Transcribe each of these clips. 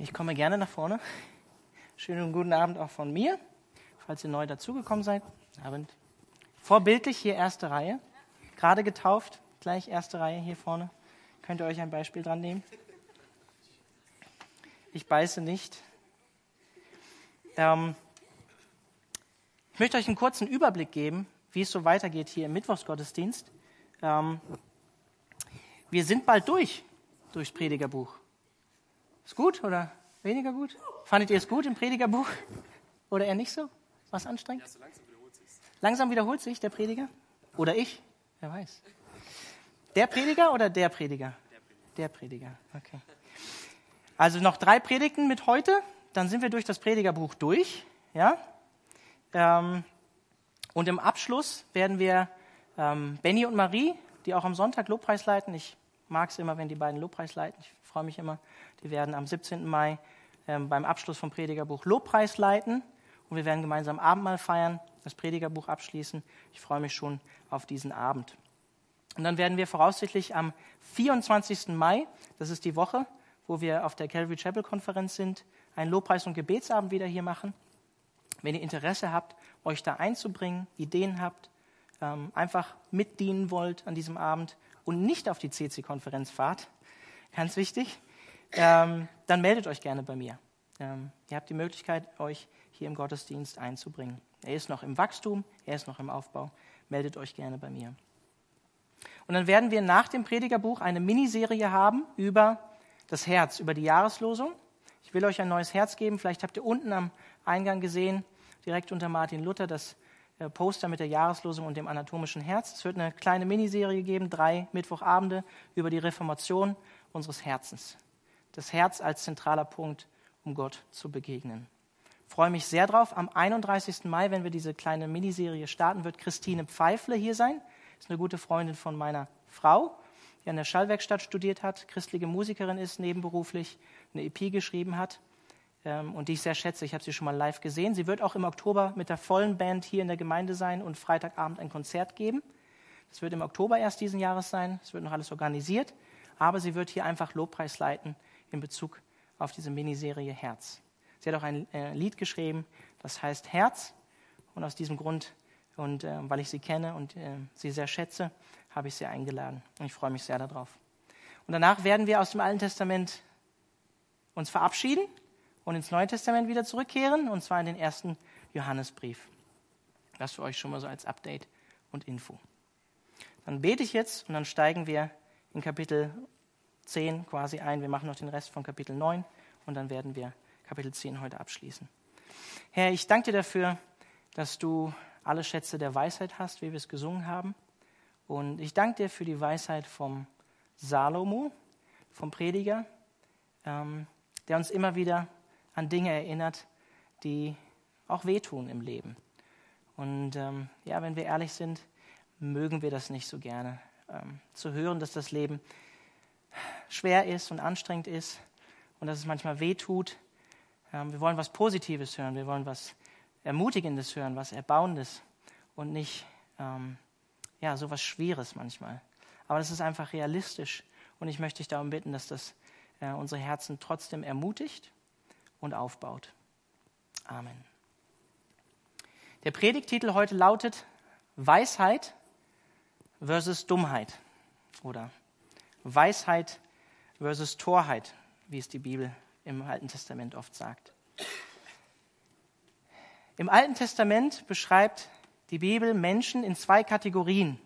Ich komme gerne nach vorne. Schönen guten Abend auch von mir, falls ihr neu dazugekommen seid. Abend. Vorbildlich hier erste Reihe. Gerade getauft, gleich erste Reihe hier vorne. Könnt ihr euch ein Beispiel dran nehmen? Ich beiße nicht. Ähm, ich möchte euch einen kurzen Überblick geben, wie es so weitergeht hier im Mittwochsgottesdienst. Ähm, wir sind bald durch durchs Predigerbuch. Ist gut oder weniger gut? Fandet ihr es gut im Predigerbuch? Oder eher nicht so? Was anstrengend? Ja, so langsam wiederholt sich. Langsam wiederholt sich der Prediger? Oder ich? Wer weiß. Der Prediger oder der Prediger? Der Prediger. Okay. Also noch drei Predigten mit heute, dann sind wir durch das Predigerbuch durch. Ja? Ähm, und im Abschluss werden wir ähm, Benny und Marie, die auch am Sonntag Lobpreis leiten. Ich mag es immer, wenn die beiden Lobpreis leiten. Ich freue mich immer. Die werden am 17. Mai ähm, beim Abschluss vom Predigerbuch Lobpreis leiten und wir werden gemeinsam Abendmahl feiern, das Predigerbuch abschließen. Ich freue mich schon auf diesen Abend. Und dann werden wir voraussichtlich am 24. Mai, das ist die Woche, wo wir auf der Calvary Chapel Konferenz sind, einen Lobpreis- und Gebetsabend wieder hier machen. Wenn ihr Interesse habt, euch da einzubringen, Ideen habt, ähm, einfach mitdienen wollt an diesem Abend und nicht auf die CC-Konferenz fahrt, ganz wichtig, ähm, dann meldet euch gerne bei mir. Ähm, ihr habt die Möglichkeit, euch hier im Gottesdienst einzubringen. Er ist noch im Wachstum, er ist noch im Aufbau. Meldet euch gerne bei mir. Und dann werden wir nach dem Predigerbuch eine Miniserie haben über das Herz, über die Jahreslosung. Ich will euch ein neues Herz geben. Vielleicht habt ihr unten am Eingang gesehen, direkt unter Martin Luther, das äh, Poster mit der Jahreslosung und dem anatomischen Herz. Es wird eine kleine Miniserie geben, drei Mittwochabende über die Reformation unseres Herzens das Herz als zentraler Punkt, um Gott zu begegnen. Ich freue mich sehr drauf. Am 31. Mai, wenn wir diese kleine Miniserie starten, wird Christine Pfeifle hier sein. Ist eine gute Freundin von meiner Frau, die an der Schallwerkstatt studiert hat, christliche Musikerin ist, nebenberuflich eine EP geschrieben hat ähm, und die ich sehr schätze. Ich habe sie schon mal live gesehen. Sie wird auch im Oktober mit der vollen Band hier in der Gemeinde sein und Freitagabend ein Konzert geben. Das wird im Oktober erst diesen Jahres sein. Es wird noch alles organisiert. Aber sie wird hier einfach Lobpreis leiten in Bezug auf diese Miniserie Herz. Sie hat auch ein äh, Lied geschrieben, das heißt Herz. Und aus diesem Grund und äh, weil ich sie kenne und äh, sie sehr schätze, habe ich sie eingeladen. Und ich freue mich sehr darauf. Und danach werden wir aus dem Alten Testament uns verabschieden und ins Neue Testament wieder zurückkehren, und zwar in den ersten Johannesbrief. Das für euch schon mal so als Update und Info. Dann bete ich jetzt und dann steigen wir in Kapitel 10 quasi ein. Wir machen noch den Rest von Kapitel 9 und dann werden wir Kapitel 10 heute abschließen. Herr, ich danke dir dafür, dass du alle Schätze der Weisheit hast, wie wir es gesungen haben. Und ich danke dir für die Weisheit vom Salomo, vom Prediger, ähm, der uns immer wieder an Dinge erinnert, die auch wehtun im Leben. Und ähm, ja, wenn wir ehrlich sind, mögen wir das nicht so gerne. Ähm, zu hören, dass das Leben schwer ist und anstrengend ist und dass es manchmal weh tut. Ähm, wir wollen was Positives hören, wir wollen was Ermutigendes hören, was Erbauendes und nicht ähm, ja, so was Schweres manchmal. Aber das ist einfach realistisch und ich möchte dich darum bitten, dass das äh, unsere Herzen trotzdem ermutigt und aufbaut. Amen. Der Predigtitel heute lautet Weisheit versus Dummheit oder Weisheit versus Torheit, wie es die Bibel im Alten Testament oft sagt. Im Alten Testament beschreibt die Bibel Menschen in zwei Kategorien.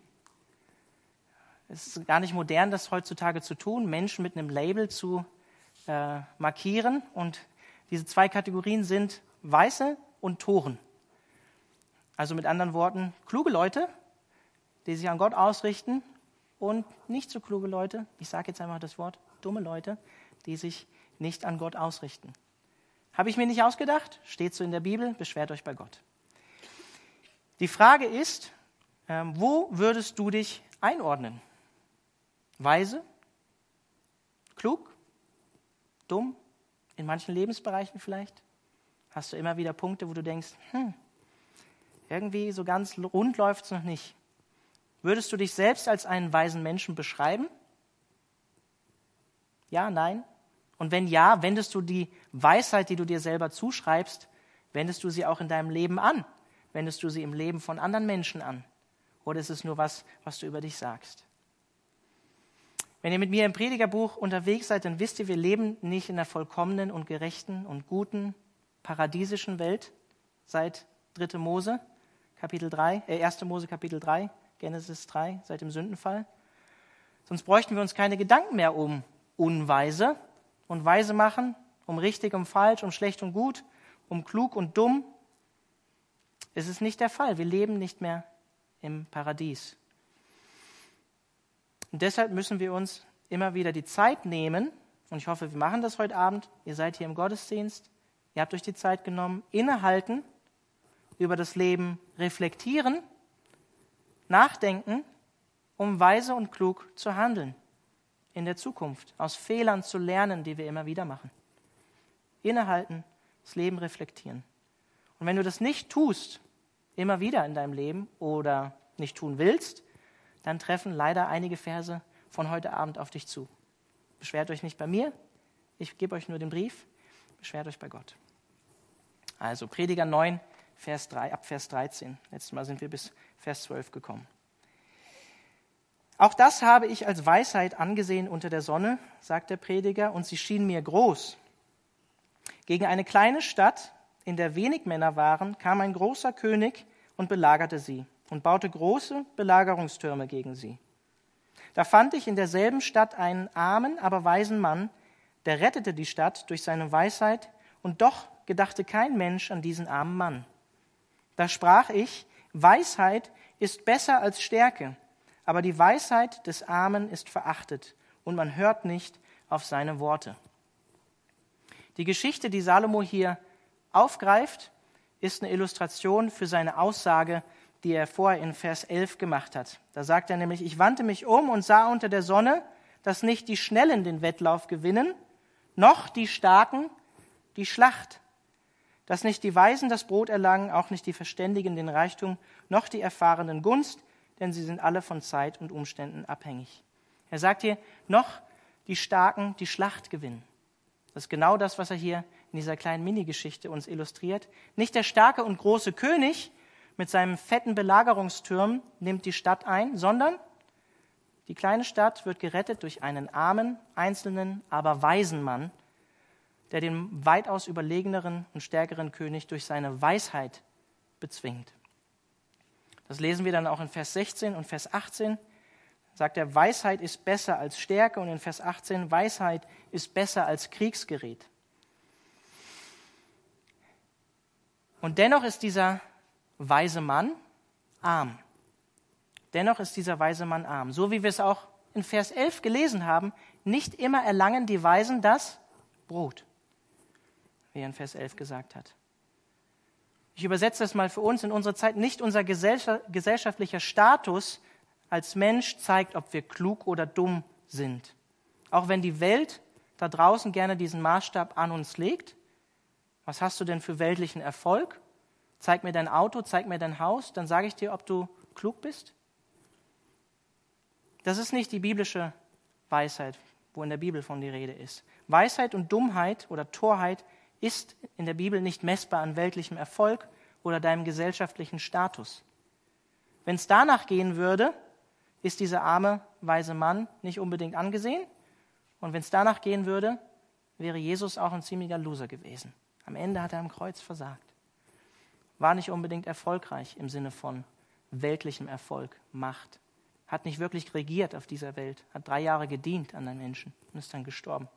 Es ist gar nicht modern, das heutzutage zu tun, Menschen mit einem Label zu äh, markieren. Und diese zwei Kategorien sind Weiße und Toren. Also mit anderen Worten, kluge Leute, die sich an Gott ausrichten und nicht so kluge Leute, ich sage jetzt einfach das Wort, dumme Leute, die sich nicht an Gott ausrichten. Habe ich mir nicht ausgedacht, steht so in der Bibel, beschwert euch bei Gott. Die Frage ist, ähm, wo würdest du dich einordnen? Weise? Klug? Dumm? In manchen Lebensbereichen vielleicht? Hast du immer wieder Punkte, wo du denkst, hm, irgendwie so ganz rund läuft es noch nicht. Würdest du dich selbst als einen weisen Menschen beschreiben? Ja, nein Und wenn ja, wendest du die Weisheit, die du dir selber zuschreibst, wendest du sie auch in deinem Leben an? Wendest du sie im Leben von anderen Menschen an? Oder ist es nur was, was du über dich sagst? Wenn ihr mit mir im Predigerbuch unterwegs seid, dann wisst ihr, wir leben nicht in der vollkommenen und gerechten und guten paradiesischen Welt seit 3. Mose, Kapitel 3, äh 1. Mose, Kapitel 3, Genesis 3, seit dem Sündenfall. Sonst bräuchten wir uns keine Gedanken mehr um Unweise und Weise machen, um richtig und falsch, um schlecht und gut, um klug und dumm. Es ist nicht der Fall. Wir leben nicht mehr im Paradies. Und deshalb müssen wir uns immer wieder die Zeit nehmen, und ich hoffe, wir machen das heute Abend, ihr seid hier im Gottesdienst, ihr habt euch die Zeit genommen, innehalten, über das Leben reflektieren, nachdenken, um weise und klug zu handeln in der Zukunft, aus Fehlern zu lernen, die wir immer wieder machen. Innehalten, das Leben reflektieren. Und wenn du das nicht tust, immer wieder in deinem Leben oder nicht tun willst, dann treffen leider einige Verse von heute Abend auf dich zu. Beschwert euch nicht bei mir, ich gebe euch nur den Brief, beschwert euch bei Gott. Also Prediger 9, Vers 3, ab Vers 13. Letztes Mal sind wir bis Vers 12 gekommen. Auch das habe ich als Weisheit angesehen unter der Sonne, sagt der Prediger, und sie schien mir groß. Gegen eine kleine Stadt, in der wenig Männer waren, kam ein großer König und belagerte sie und baute große Belagerungstürme gegen sie. Da fand ich in derselben Stadt einen armen, aber weisen Mann, der rettete die Stadt durch seine Weisheit, und doch gedachte kein Mensch an diesen armen Mann. Da sprach ich, Weisheit ist besser als Stärke, aber die Weisheit des Armen ist verachtet, und man hört nicht auf seine Worte. Die Geschichte, die Salomo hier aufgreift, ist eine Illustration für seine Aussage, die er vorher in Vers 11 gemacht hat. Da sagt er nämlich, ich wandte mich um und sah unter der Sonne, dass nicht die Schnellen den Wettlauf gewinnen, noch die Starken die Schlacht, dass nicht die Weisen das Brot erlangen, auch nicht die Verständigen den Reichtum, noch die Erfahrenen Gunst, denn sie sind alle von Zeit und Umständen abhängig. Er sagt hier, noch die Starken die Schlacht gewinnen. Das ist genau das, was er hier in dieser kleinen Minigeschichte uns illustriert. Nicht der starke und große König mit seinem fetten Belagerungsturm nimmt die Stadt ein, sondern die kleine Stadt wird gerettet durch einen armen, einzelnen, aber weisen Mann, der den weitaus überlegeneren und stärkeren König durch seine Weisheit bezwingt. Das lesen wir dann auch in Vers 16 und Vers 18. Sagt er, Weisheit ist besser als Stärke und in Vers 18, Weisheit ist besser als Kriegsgerät. Und dennoch ist dieser weise Mann arm. Dennoch ist dieser weise Mann arm. So wie wir es auch in Vers 11 gelesen haben, nicht immer erlangen die Weisen das Brot, wie er in Vers 11 gesagt hat. Ich übersetze das mal für uns in unserer Zeit. Nicht unser gesellschaftlicher Status als Mensch zeigt, ob wir klug oder dumm sind. Auch wenn die Welt da draußen gerne diesen Maßstab an uns legt. Was hast du denn für weltlichen Erfolg? Zeig mir dein Auto, zeig mir dein Haus, dann sage ich dir, ob du klug bist. Das ist nicht die biblische Weisheit, wo in der Bibel von die Rede ist. Weisheit und Dummheit oder Torheit ist in der Bibel nicht messbar an weltlichem Erfolg oder deinem gesellschaftlichen Status. Wenn es danach gehen würde, ist dieser arme, weise Mann nicht unbedingt angesehen. Und wenn es danach gehen würde, wäre Jesus auch ein ziemlicher Loser gewesen. Am Ende hat er am Kreuz versagt. War nicht unbedingt erfolgreich im Sinne von weltlichem Erfolg, Macht. Hat nicht wirklich regiert auf dieser Welt. Hat drei Jahre gedient an den Menschen und ist dann gestorben.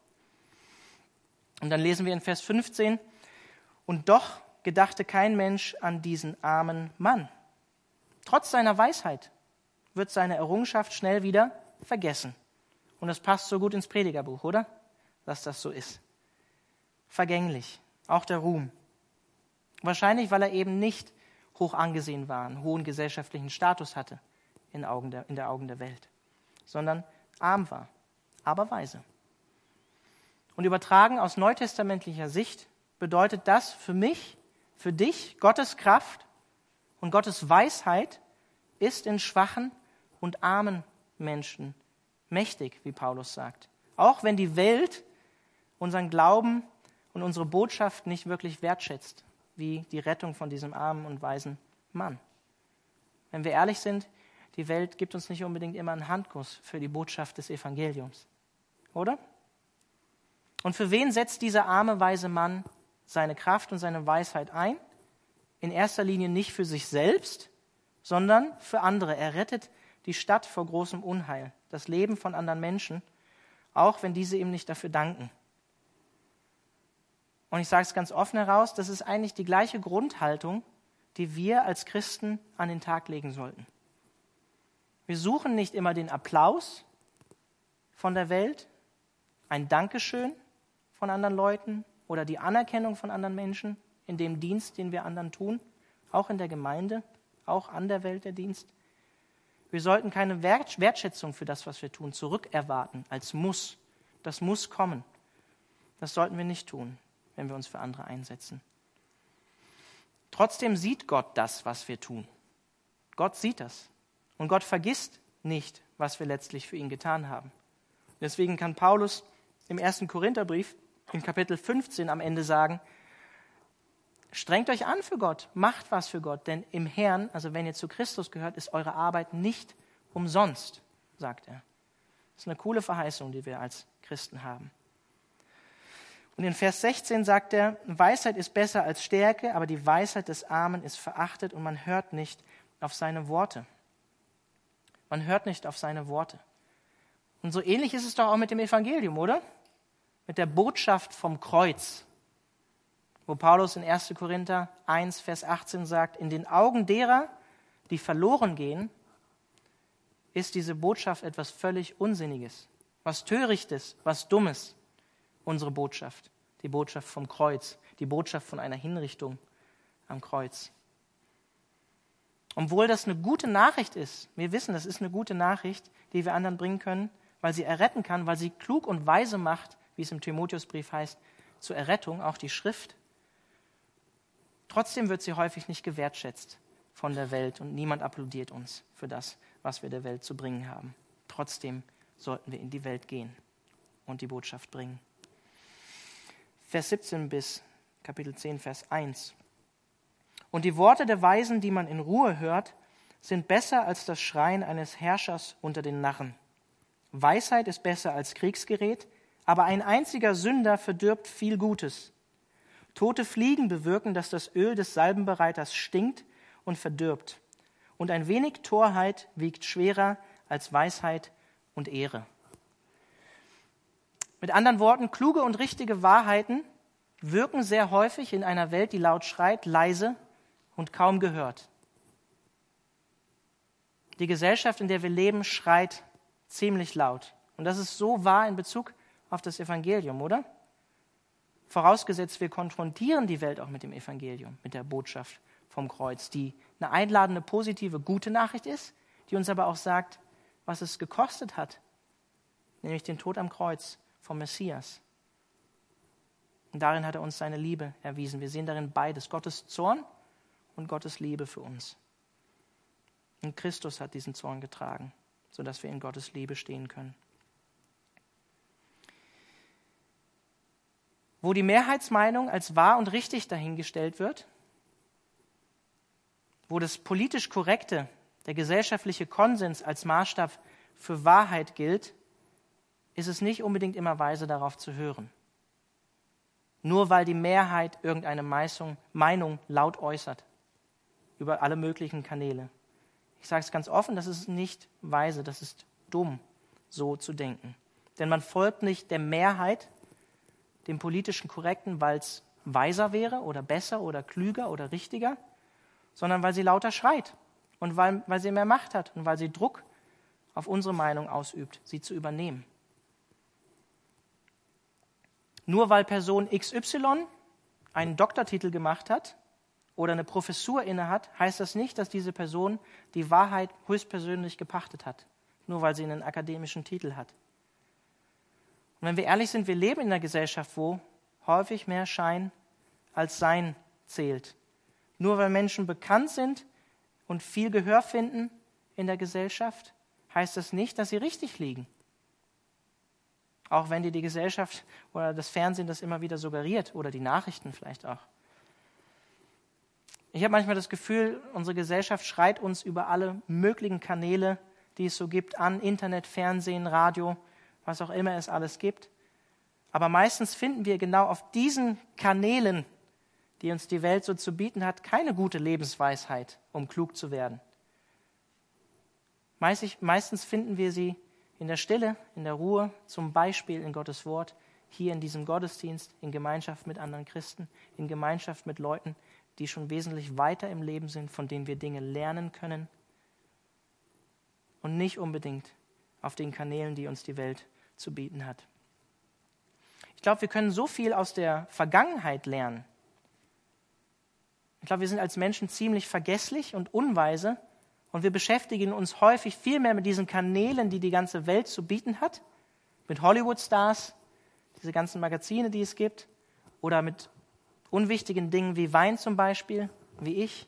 Und dann lesen wir in Vers 15, und doch gedachte kein Mensch an diesen armen Mann. Trotz seiner Weisheit wird seine Errungenschaft schnell wieder vergessen. Und das passt so gut ins Predigerbuch, oder? Dass das so ist. Vergänglich, auch der Ruhm. Wahrscheinlich, weil er eben nicht hoch angesehen war, einen hohen gesellschaftlichen Status hatte in, Augen der, in der Augen der Welt, sondern arm war, aber weise. Und übertragen aus neutestamentlicher Sicht bedeutet das für mich, für dich, Gottes Kraft und Gottes Weisheit ist in schwachen und armen Menschen mächtig, wie Paulus sagt. Auch wenn die Welt unseren Glauben und unsere Botschaft nicht wirklich wertschätzt, wie die Rettung von diesem armen und weisen Mann. Wenn wir ehrlich sind, die Welt gibt uns nicht unbedingt immer einen Handkuss für die Botschaft des Evangeliums. Oder? Und für wen setzt dieser arme, weise Mann seine Kraft und seine Weisheit ein? In erster Linie nicht für sich selbst, sondern für andere. Er rettet die Stadt vor großem Unheil, das Leben von anderen Menschen, auch wenn diese ihm nicht dafür danken. Und ich sage es ganz offen heraus, das ist eigentlich die gleiche Grundhaltung, die wir als Christen an den Tag legen sollten. Wir suchen nicht immer den Applaus von der Welt, ein Dankeschön von anderen Leuten oder die Anerkennung von anderen Menschen in dem Dienst, den wir anderen tun, auch in der Gemeinde, auch an der Welt der Dienst. Wir sollten keine Wertschätzung für das, was wir tun, zurückerwarten als Muss. Das muss kommen. Das sollten wir nicht tun, wenn wir uns für andere einsetzen. Trotzdem sieht Gott das, was wir tun. Gott sieht das. Und Gott vergisst nicht, was wir letztlich für ihn getan haben. Deswegen kann Paulus im ersten Korintherbrief in Kapitel 15 am Ende sagen, strengt euch an für Gott, macht was für Gott, denn im Herrn, also wenn ihr zu Christus gehört, ist eure Arbeit nicht umsonst, sagt er. Das ist eine coole Verheißung, die wir als Christen haben. Und in Vers 16 sagt er, Weisheit ist besser als Stärke, aber die Weisheit des Armen ist verachtet und man hört nicht auf seine Worte. Man hört nicht auf seine Worte. Und so ähnlich ist es doch auch mit dem Evangelium, oder? Mit der Botschaft vom Kreuz, wo Paulus in 1. Korinther 1, Vers 18 sagt, in den Augen derer, die verloren gehen, ist diese Botschaft etwas völlig Unsinniges, was Törichtes, was Dummes, unsere Botschaft, die Botschaft vom Kreuz, die Botschaft von einer Hinrichtung am Kreuz. Obwohl das eine gute Nachricht ist, wir wissen, das ist eine gute Nachricht, die wir anderen bringen können, weil sie erretten kann, weil sie klug und weise macht, wie es im Timotheusbrief heißt, zur Errettung, auch die Schrift. Trotzdem wird sie häufig nicht gewertschätzt von der Welt und niemand applaudiert uns für das, was wir der Welt zu bringen haben. Trotzdem sollten wir in die Welt gehen und die Botschaft bringen. Vers 17 bis Kapitel 10, Vers 1. Und die Worte der Weisen, die man in Ruhe hört, sind besser als das Schreien eines Herrschers unter den Narren. Weisheit ist besser als Kriegsgerät, aber ein einziger Sünder verdirbt viel Gutes. Tote Fliegen bewirken, dass das Öl des Salbenbereiters stinkt und verdirbt. Und ein wenig Torheit wiegt schwerer als Weisheit und Ehre. Mit anderen Worten, kluge und richtige Wahrheiten wirken sehr häufig in einer Welt, die laut schreit, leise und kaum gehört. Die Gesellschaft, in der wir leben, schreit ziemlich laut. Und das ist so wahr in Bezug auf das Evangelium, oder? Vorausgesetzt, wir konfrontieren die Welt auch mit dem Evangelium, mit der Botschaft vom Kreuz, die eine einladende, positive, gute Nachricht ist, die uns aber auch sagt, was es gekostet hat, nämlich den Tod am Kreuz vom Messias. Und darin hat er uns seine Liebe erwiesen. Wir sehen darin beides, Gottes Zorn und Gottes Liebe für uns. Und Christus hat diesen Zorn getragen, sodass wir in Gottes Liebe stehen können. Wo die Mehrheitsmeinung als wahr und richtig dahingestellt wird, wo das politisch Korrekte, der gesellschaftliche Konsens als Maßstab für Wahrheit gilt, ist es nicht unbedingt immer weise, darauf zu hören. Nur weil die Mehrheit irgendeine Meinung laut äußert über alle möglichen Kanäle. Ich sage es ganz offen, das ist nicht weise, das ist dumm, so zu denken. Denn man folgt nicht der Mehrheit, dem politischen Korrekten, weil es weiser wäre oder besser oder klüger oder richtiger, sondern weil sie lauter schreit und weil, weil sie mehr Macht hat und weil sie Druck auf unsere Meinung ausübt, sie zu übernehmen. Nur weil Person XY einen Doktortitel gemacht hat, oder eine Professur innehat, heißt das nicht, dass diese Person die Wahrheit höchstpersönlich gepachtet hat, nur weil sie einen akademischen Titel hat. Und wenn wir ehrlich sind, wir leben in einer Gesellschaft, wo häufig mehr Schein als Sein zählt. Nur weil Menschen bekannt sind und viel Gehör finden in der Gesellschaft, heißt das nicht, dass sie richtig liegen. Auch wenn dir die Gesellschaft oder das Fernsehen das immer wieder suggeriert oder die Nachrichten vielleicht auch. Ich habe manchmal das Gefühl, unsere Gesellschaft schreit uns über alle möglichen Kanäle, die es so gibt, an Internet, Fernsehen, Radio, was auch immer es alles gibt. Aber meistens finden wir genau auf diesen Kanälen, die uns die Welt so zu bieten hat, keine gute Lebensweisheit, um klug zu werden. Meistens finden wir sie in der Stille, in der Ruhe, zum Beispiel in Gottes Wort, hier in diesem Gottesdienst, in Gemeinschaft mit anderen Christen, in Gemeinschaft mit Leuten, die schon wesentlich weiter im Leben sind, von denen wir Dinge lernen können und nicht unbedingt auf den Kanälen, die uns die Welt zu bieten hat. Ich glaube, wir können so viel aus der Vergangenheit lernen. Ich glaube, wir sind als Menschen ziemlich vergesslich und unweise und wir beschäftigen uns häufig viel mehr mit diesen Kanälen, die die ganze Welt zu bieten hat, mit Hollywood-Stars, diese ganzen Magazine, die es gibt, oder mit unwichtigen Dingen wie Wein zum Beispiel, wie ich.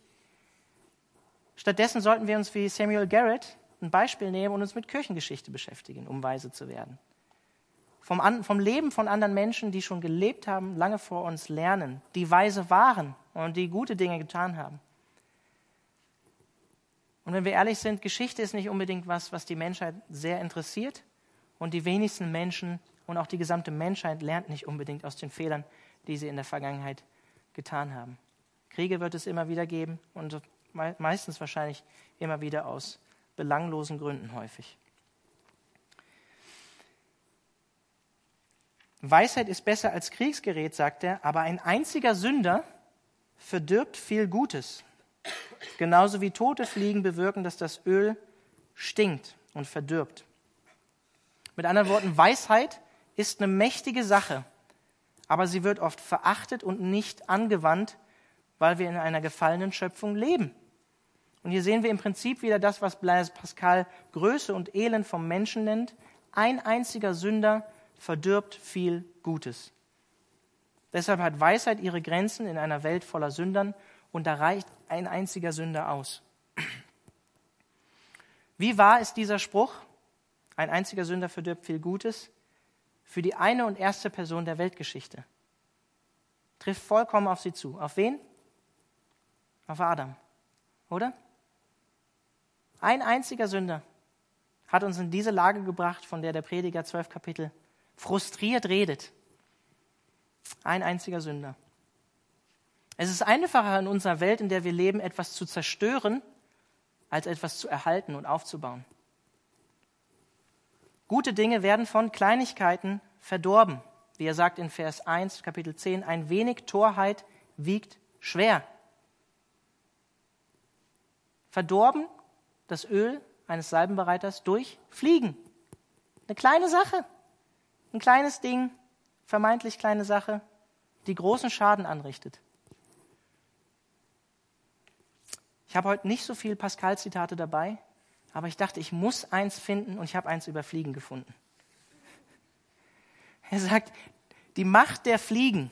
Stattdessen sollten wir uns wie Samuel Garrett ein Beispiel nehmen und uns mit Kirchengeschichte beschäftigen, um weise zu werden. Vom, vom Leben von anderen Menschen, die schon gelebt haben, lange vor uns lernen, die weise waren und die gute Dinge getan haben. Und wenn wir ehrlich sind, Geschichte ist nicht unbedingt was, was die Menschheit sehr interessiert. Und die wenigsten Menschen und auch die gesamte Menschheit lernt nicht unbedingt aus den Fehlern, die sie in der Vergangenheit getan haben. Kriege wird es immer wieder geben und meistens wahrscheinlich immer wieder aus belanglosen Gründen häufig. Weisheit ist besser als Kriegsgerät, sagt er, aber ein einziger Sünder verdirbt viel Gutes. Genauso wie tote Fliegen bewirken, dass das Öl stinkt und verdirbt. Mit anderen Worten, Weisheit ist eine mächtige Sache aber sie wird oft verachtet und nicht angewandt, weil wir in einer gefallenen Schöpfung leben. Und hier sehen wir im Prinzip wieder das, was Blaise Pascal Größe und Elend vom Menschen nennt. Ein einziger Sünder verdirbt viel Gutes. Deshalb hat Weisheit ihre Grenzen in einer Welt voller Sündern und da reicht ein einziger Sünder aus. Wie wahr ist dieser Spruch? Ein einziger Sünder verdirbt viel Gutes für die eine und erste Person der Weltgeschichte. Trifft vollkommen auf sie zu. Auf wen? Auf Adam. Oder? Ein einziger Sünder hat uns in diese Lage gebracht, von der der Prediger zwölf Kapitel frustriert redet. Ein einziger Sünder. Es ist einfacher in unserer Welt, in der wir leben, etwas zu zerstören, als etwas zu erhalten und aufzubauen. Gute Dinge werden von Kleinigkeiten verdorben. Wie er sagt in Vers 1, Kapitel 10, ein wenig Torheit wiegt schwer. Verdorben das Öl eines Salbenbereiters durch Fliegen. Eine kleine Sache, ein kleines Ding, vermeintlich kleine Sache, die großen Schaden anrichtet. Ich habe heute nicht so viel Pascal-Zitate dabei, aber ich dachte, ich muss eins finden und ich habe eins über Fliegen gefunden. Er sagt, die Macht der Fliegen,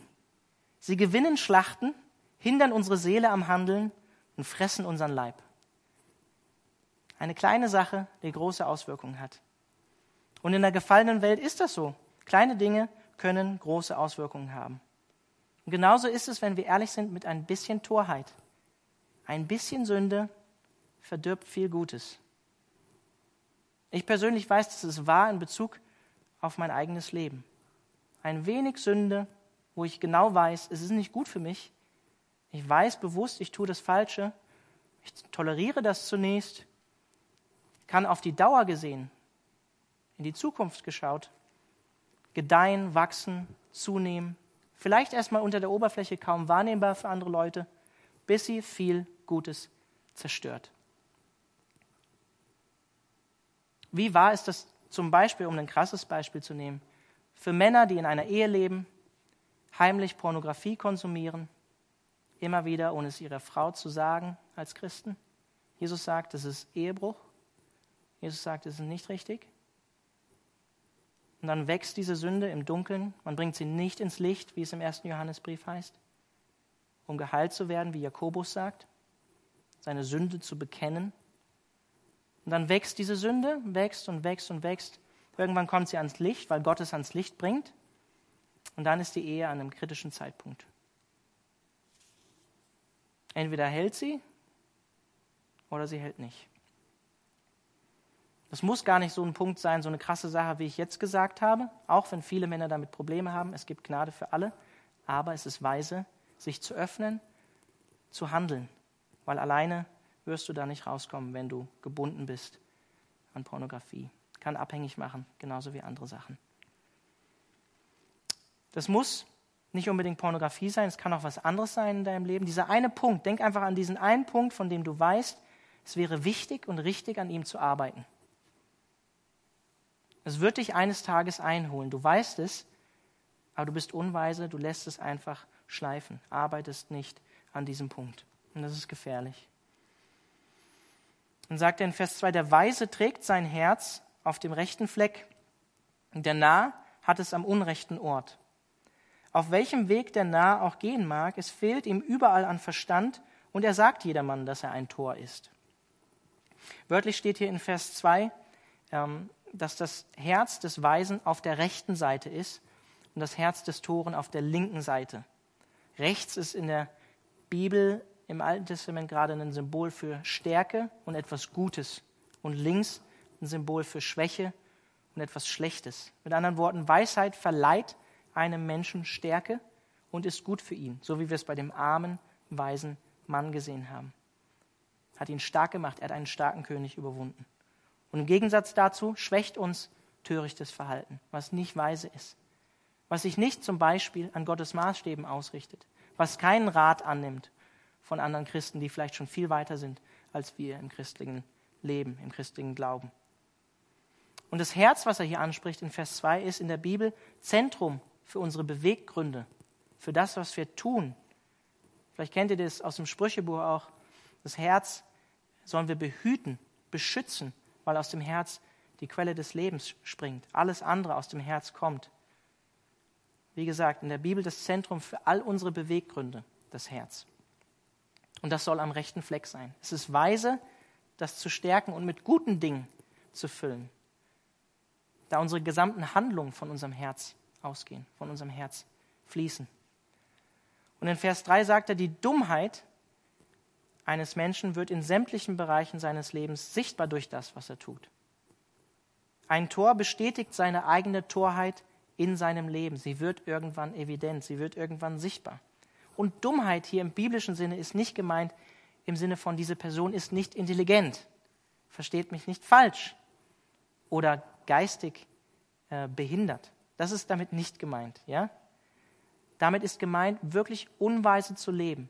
sie gewinnen Schlachten, hindern unsere Seele am Handeln und fressen unseren Leib. Eine kleine Sache, die große Auswirkungen hat. Und in der gefallenen Welt ist das so. Kleine Dinge können große Auswirkungen haben. Und genauso ist es, wenn wir ehrlich sind, mit ein bisschen Torheit. Ein bisschen Sünde verdirbt viel Gutes. Ich persönlich weiß, dass es wahr in Bezug auf mein eigenes Leben. Ein wenig Sünde, wo ich genau weiß, es ist nicht gut für mich. Ich weiß bewusst, ich tue das Falsche. Ich toleriere das zunächst, kann auf die Dauer gesehen, in die Zukunft geschaut, gedeihen, wachsen, zunehmen, vielleicht erstmal unter der Oberfläche kaum wahrnehmbar für andere Leute, bis sie viel Gutes zerstört. Wie wahr ist das zum Beispiel, um ein krasses Beispiel zu nehmen, für Männer, die in einer Ehe leben, heimlich Pornografie konsumieren, immer wieder, ohne es ihrer Frau zu sagen als Christen? Jesus sagt, das ist Ehebruch. Jesus sagt, das ist nicht richtig. Und dann wächst diese Sünde im Dunkeln. Man bringt sie nicht ins Licht, wie es im ersten Johannesbrief heißt, um geheilt zu werden, wie Jakobus sagt, seine Sünde zu bekennen und dann wächst diese Sünde, wächst und wächst und wächst, Irgendwann kommt sie ans Licht, weil Gott es ans Licht bringt. Und dann ist die Ehe an einem kritischen Zeitpunkt. Entweder hält sie oder sie hält nicht. Das muss gar nicht so ein Punkt sein, so eine krasse Sache, wie ich jetzt gesagt habe, auch wenn viele Männer damit Probleme haben. Es gibt Gnade für alle, aber es ist weise, sich zu öffnen, zu handeln, weil alleine wirst du da nicht rauskommen, wenn du gebunden bist an Pornografie. Kann abhängig machen, genauso wie andere Sachen. Das muss nicht unbedingt Pornografie sein, es kann auch was anderes sein in deinem Leben. Dieser eine Punkt, denk einfach an diesen einen Punkt, von dem du weißt, es wäre wichtig und richtig, an ihm zu arbeiten. Es wird dich eines Tages einholen. Du weißt es, aber du bist unweise, du lässt es einfach schleifen, arbeitest nicht an diesem Punkt. Und das ist gefährlich. Dann sagt er in Vers 2, der Weise trägt sein Herz auf dem rechten Fleck, der Nah hat es am unrechten Ort. Auf welchem Weg der Nah auch gehen mag, es fehlt ihm überall an Verstand und er sagt jedermann, dass er ein Tor ist. Wörtlich steht hier in Vers 2, ähm, dass das Herz des Weisen auf der rechten Seite ist und das Herz des Toren auf der linken Seite. Rechts ist in der Bibel im Alten Testament gerade ein Symbol für Stärke und etwas Gutes und links ein Symbol für Schwäche und etwas Schlechtes. Mit anderen Worten, Weisheit verleiht einem Menschen Stärke und ist gut für ihn, so wie wir es bei dem armen, weisen Mann gesehen haben. Hat ihn stark gemacht, er hat einen starken König überwunden. Und im Gegensatz dazu schwächt uns törichtes Verhalten, was nicht weise ist, was sich nicht zum Beispiel an Gottes Maßstäben ausrichtet, was keinen Rat annimmt von anderen Christen, die vielleicht schon viel weiter sind als wir im christlichen Leben, im christlichen Glauben. Und das Herz, was er hier anspricht in Vers 2, ist in der Bibel Zentrum für unsere Beweggründe, für das, was wir tun. Vielleicht kennt ihr das aus dem Sprüchebuch auch. Das Herz sollen wir behüten, beschützen, weil aus dem Herz die Quelle des Lebens springt. Alles andere aus dem Herz kommt. Wie gesagt, in der Bibel das Zentrum für all unsere Beweggründe, das Herz. Und das soll am rechten Fleck sein. Es ist weise, das zu stärken und mit guten Dingen zu füllen, da unsere gesamten Handlungen von unserem Herz ausgehen, von unserem Herz fließen. Und in Vers 3 sagt er, die Dummheit eines Menschen wird in sämtlichen Bereichen seines Lebens sichtbar durch das, was er tut. Ein Tor bestätigt seine eigene Torheit in seinem Leben. Sie wird irgendwann evident, sie wird irgendwann sichtbar. Und Dummheit hier im biblischen Sinne ist nicht gemeint im Sinne von, diese Person ist nicht intelligent. Versteht mich nicht falsch. Oder geistig äh, behindert. Das ist damit nicht gemeint, ja? Damit ist gemeint, wirklich unweise zu leben.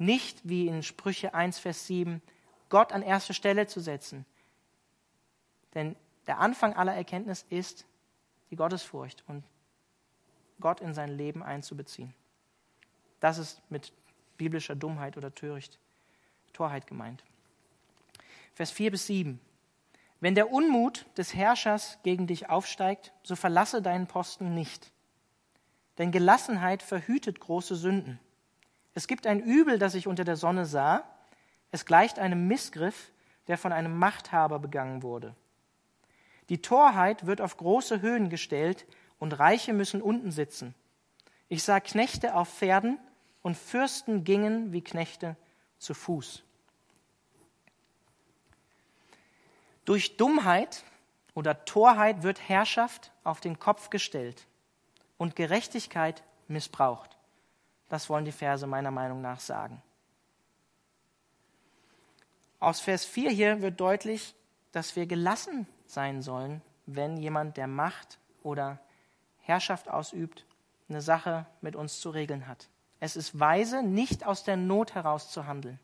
Nicht wie in Sprüche 1, Vers 7, Gott an erste Stelle zu setzen. Denn der Anfang aller Erkenntnis ist die Gottesfurcht und Gott in sein Leben einzubeziehen. Das ist mit biblischer Dummheit oder Töricht, Torheit gemeint. Vers 4 bis 7. Wenn der Unmut des Herrschers gegen dich aufsteigt, so verlasse deinen Posten nicht. Denn Gelassenheit verhütet große Sünden. Es gibt ein Übel, das ich unter der Sonne sah. Es gleicht einem Missgriff, der von einem Machthaber begangen wurde. Die Torheit wird auf große Höhen gestellt und Reiche müssen unten sitzen. Ich sah Knechte auf Pferden und Fürsten gingen wie Knechte zu Fuß. Durch Dummheit oder Torheit wird Herrschaft auf den Kopf gestellt und Gerechtigkeit missbraucht. Das wollen die Verse meiner Meinung nach sagen. Aus Vers 4 hier wird deutlich, dass wir gelassen sein sollen, wenn jemand, der Macht oder Herrschaft ausübt, eine Sache mit uns zu regeln hat. Es ist weise, nicht aus der Not heraus zu handeln,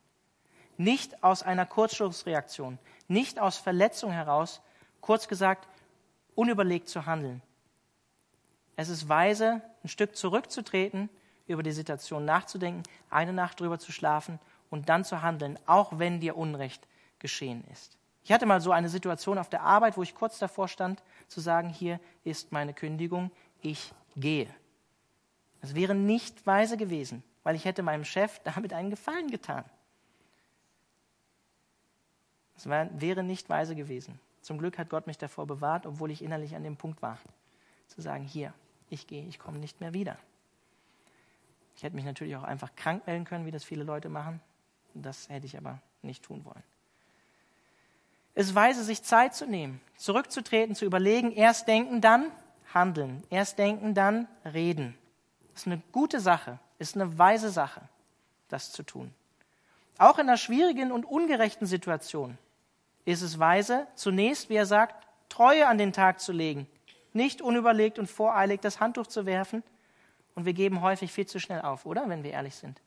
nicht aus einer Kurzschlussreaktion, nicht aus Verletzung heraus, kurz gesagt, unüberlegt zu handeln. Es ist weise, ein Stück zurückzutreten, über die Situation nachzudenken, eine Nacht drüber zu schlafen und dann zu handeln, auch wenn dir Unrecht geschehen ist. Ich hatte mal so eine Situation auf der Arbeit, wo ich kurz davor stand, zu sagen, hier ist meine Kündigung, ich gehe. Das wäre nicht weise gewesen, weil ich hätte meinem Chef damit einen Gefallen getan. Das wäre nicht weise gewesen. Zum Glück hat Gott mich davor bewahrt, obwohl ich innerlich an dem Punkt war, zu sagen, hier, ich gehe, ich komme nicht mehr wieder. Ich hätte mich natürlich auch einfach krank melden können, wie das viele Leute machen. Das hätte ich aber nicht tun wollen. Es weise, sich Zeit zu nehmen, zurückzutreten, zu überlegen, erst denken, dann handeln. Erst denken, dann reden. Das ist eine gute Sache, ist eine weise Sache, das zu tun. Auch in einer schwierigen und ungerechten Situation ist es weise, zunächst, wie er sagt, Treue an den Tag zu legen, nicht unüberlegt und voreilig das Handtuch zu werfen. Und wir geben häufig viel zu schnell auf, oder? Wenn wir ehrlich sind.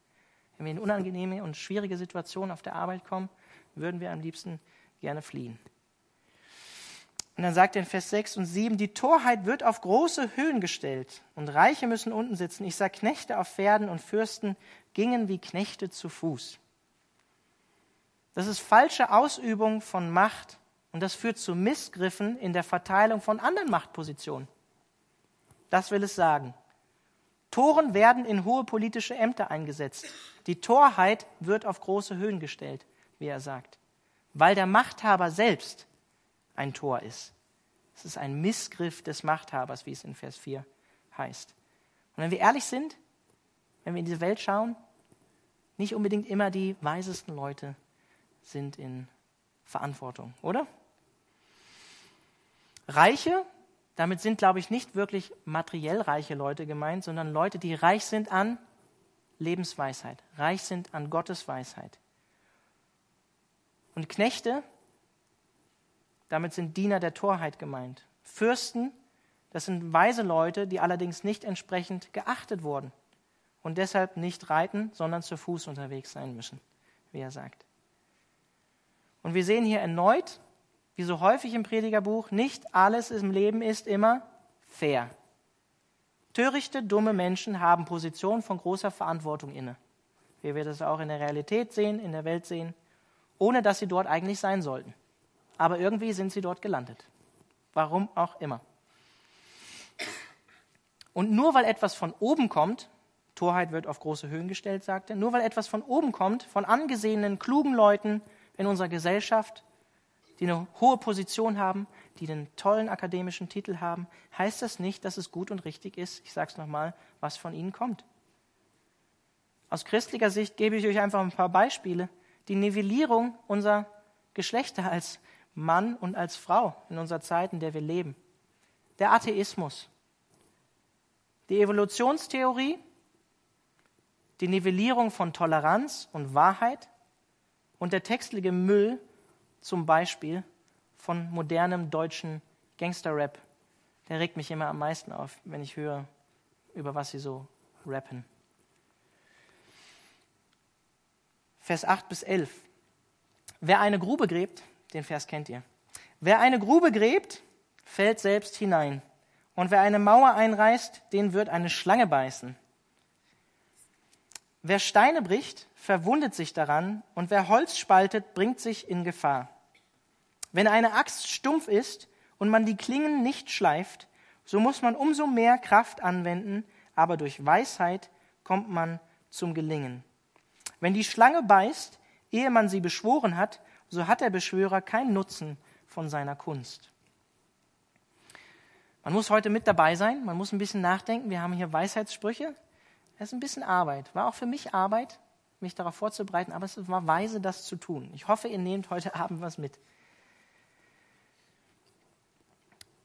Wenn wir in unangenehme und schwierige Situationen auf der Arbeit kommen, würden wir am liebsten gerne fliehen. Und dann sagt er in Vers 6 und 7, die Torheit wird auf große Höhen gestellt und Reiche müssen unten sitzen. Ich sah Knechte auf Pferden und Fürsten gingen wie Knechte zu Fuß. Das ist falsche Ausübung von Macht und das führt zu Missgriffen in der Verteilung von anderen Machtpositionen. Das will es sagen. Toren werden in hohe politische Ämter eingesetzt. Die Torheit wird auf große Höhen gestellt, wie er sagt, weil der Machthaber selbst ein Tor ist. Es ist ein Missgriff des Machthabers, wie es in Vers 4 heißt. Und wenn wir ehrlich sind, wenn wir in diese Welt schauen, nicht unbedingt immer die weisesten Leute sind in Verantwortung, oder? Reiche, damit sind, glaube ich, nicht wirklich materiell reiche Leute gemeint, sondern Leute, die reich sind an Lebensweisheit, reich sind an Gottes Weisheit. Und Knechte, damit sind Diener der Torheit gemeint. Fürsten, das sind weise Leute, die allerdings nicht entsprechend geachtet wurden und deshalb nicht reiten, sondern zu Fuß unterwegs sein müssen, wie er sagt. Und wir sehen hier erneut, wie so häufig im Predigerbuch, nicht alles im Leben ist immer fair. Törichte, dumme Menschen haben Positionen von großer Verantwortung inne, wie wir das auch in der Realität sehen, in der Welt sehen, ohne dass sie dort eigentlich sein sollten. Aber irgendwie sind sie dort gelandet. Warum auch immer. Und nur weil etwas von oben kommt, Torheit wird auf große Höhen gestellt, sagte, nur weil etwas von oben kommt, von angesehenen, klugen Leuten in unserer Gesellschaft, die eine hohe Position haben, die einen tollen akademischen Titel haben, heißt das nicht, dass es gut und richtig ist, ich sage es nochmal, was von ihnen kommt. Aus christlicher Sicht gebe ich euch einfach ein paar Beispiele. Die Nivellierung unserer Geschlechter als Mann und als Frau in unserer Zeit, in der wir leben. Der Atheismus. Die Evolutionstheorie. Die Nivellierung von Toleranz und Wahrheit. Und der textliche Müll zum Beispiel von modernem deutschen Gangsterrap, der regt mich immer am meisten auf, wenn ich höre, über was sie so rappen. Vers 8 bis 11. Wer eine Grube gräbt, den Vers kennt ihr. Wer eine Grube gräbt, fällt selbst hinein. Und wer eine Mauer einreißt, den wird eine Schlange beißen. Wer Steine bricht, verwundet sich daran, und wer Holz spaltet, bringt sich in Gefahr. Wenn eine Axt stumpf ist und man die Klingen nicht schleift, so muss man umso mehr Kraft anwenden, aber durch Weisheit kommt man zum Gelingen. Wenn die Schlange beißt, ehe man sie beschworen hat, so hat der Beschwörer keinen Nutzen von seiner Kunst. Man muss heute mit dabei sein, man muss ein bisschen nachdenken. Wir haben hier Weisheitssprüche. Es ist ein bisschen Arbeit. War auch für mich Arbeit, mich darauf vorzubereiten, aber es war weise, das zu tun. Ich hoffe, ihr nehmt heute Abend was mit.